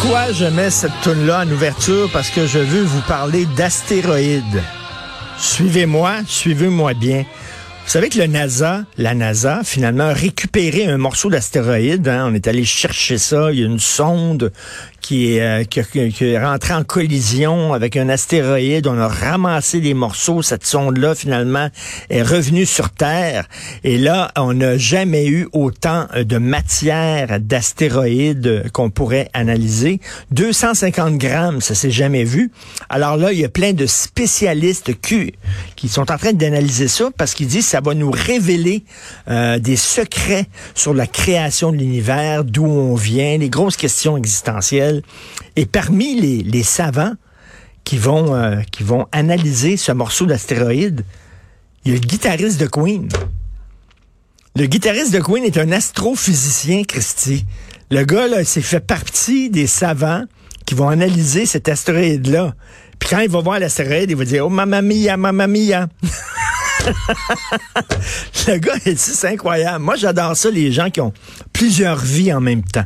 Pourquoi je mets cette tune là en ouverture? Parce que je veux vous parler d'astéroïdes. Suivez-moi, suivez-moi bien. Vous savez que le NASA, la NASA, finalement, a récupéré un morceau d'astéroïde. hein. On est allé chercher ça. Il y a une sonde qui est, euh, qui, qui- est rentrée en collision avec un astéroïde. On a ramassé des morceaux. Cette sonde-là, finalement, est revenue sur Terre. Et là, on n'a jamais eu autant de matière d'astéroïdes qu'on pourrait analyser. 250 grammes, ça s'est jamais vu. Alors là, il y a plein de spécialistes qui, qui sont en train d'analyser ça parce qu'ils disent que ça va nous révéler euh, des secrets sur la création de l'univers, d'où on vient, les grosses questions existentielles. Et parmi les, savants qui vont, euh, qui vont analyser ce morceau d'astéroïde, il y a le guitariste de Queen. Le guitariste de Queen est un astrophysicien, Christy. Le gars, là, s'est fait partie des savants qui vont analyser cet astéroïde-là. Puis quand il va voir l'astéroïde, il va dire, oh, mamma mia, mia. le gars, c'est incroyable. Moi, j'adore ça, les gens qui ont plusieurs vies en même temps.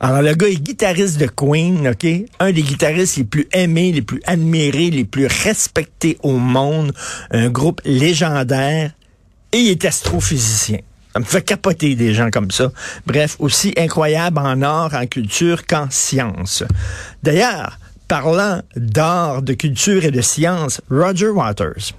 Alors, le gars est guitariste de Queen, OK? Un des guitaristes les plus aimés, les plus admirés, les plus respectés au monde. Un groupe légendaire. Et il est astrophysicien. Ça me fait capoter des gens comme ça. Bref, aussi incroyable en art, en culture qu'en science. D'ailleurs, parlant d'art, de culture et de science, Roger Waters.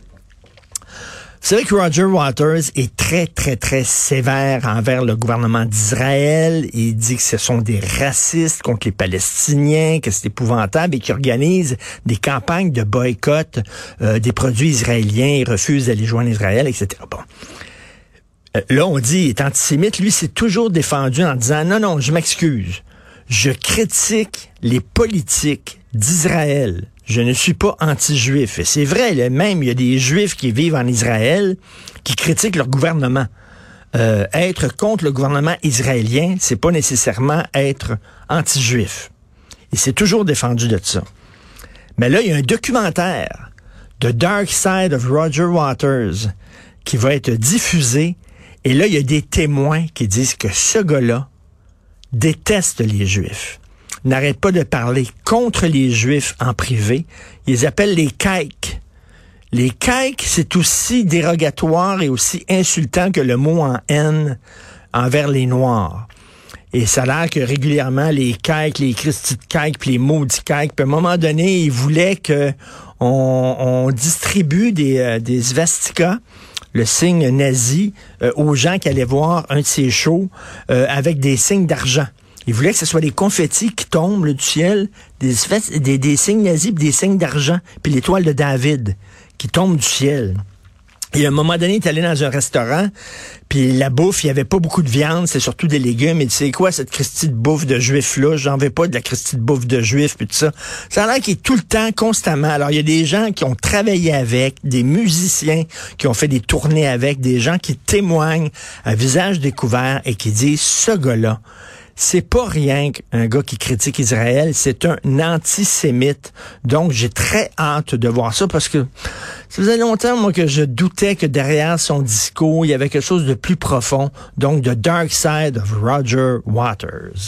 Vous savez que Roger Waters est très, très, très sévère envers le gouvernement d'Israël. Il dit que ce sont des racistes contre les Palestiniens, que c'est épouvantable et qu'il organise des campagnes de boycott euh, des produits israéliens. Il refuse d'aller joindre Israël, etc. Bon. Euh, Là, on dit, il est antisémite. Lui, c'est toujours défendu en disant, non, non, je m'excuse. Je critique les politiques d'Israël. Je ne suis pas anti-juif. Et c'est vrai, même, il y a des juifs qui vivent en Israël qui critiquent leur gouvernement. Euh, être contre le gouvernement israélien, c'est pas nécessairement être anti-juif. Il s'est toujours défendu de ça. Mais là, il y a un documentaire, The Dark Side of Roger Waters, qui va être diffusé. Et là, il y a des témoins qui disent que ce gars-là déteste les Juifs. N'arrête pas de parler contre les Juifs en privé. Ils appellent les caïques. Les caïques, c'est aussi dérogatoire et aussi insultant que le mot en haine envers les Noirs. Et ça a l'air que régulièrement, les caïques, les Christy caïques, puis les maudits caïques, puis à un moment donné, ils voulaient que on, distribue des, euh, des le signe nazi, euh, aux gens qui allaient voir un de ces shows euh, avec des signes d'argent. Ils voulaient que ce soit des confettis qui tombent du ciel, des, des, des signes nazis, des signes d'argent, puis l'étoile de David qui tombe du ciel. Et à un moment donné, il est allé dans un restaurant, puis la bouffe, il y avait pas beaucoup de viande, c'est surtout des légumes. Et tu sais quoi, cette Christie de bouffe de juif-là? J'en veux pas de la Christie de bouffe de juif, puis tout ça. Ça a l'air qu'il est tout le temps, constamment. Alors, il y a des gens qui ont travaillé avec, des musiciens qui ont fait des tournées avec, des gens qui témoignent à visage découvert et qui disent, ce gars-là, c'est pas rien qu'un gars qui critique Israël, c'est un antisémite. Donc, j'ai très hâte de voir ça parce que ça faisait longtemps, moi, que je doutais que derrière son discours, il y avait quelque chose de plus profond. Donc, The Dark Side of Roger Waters.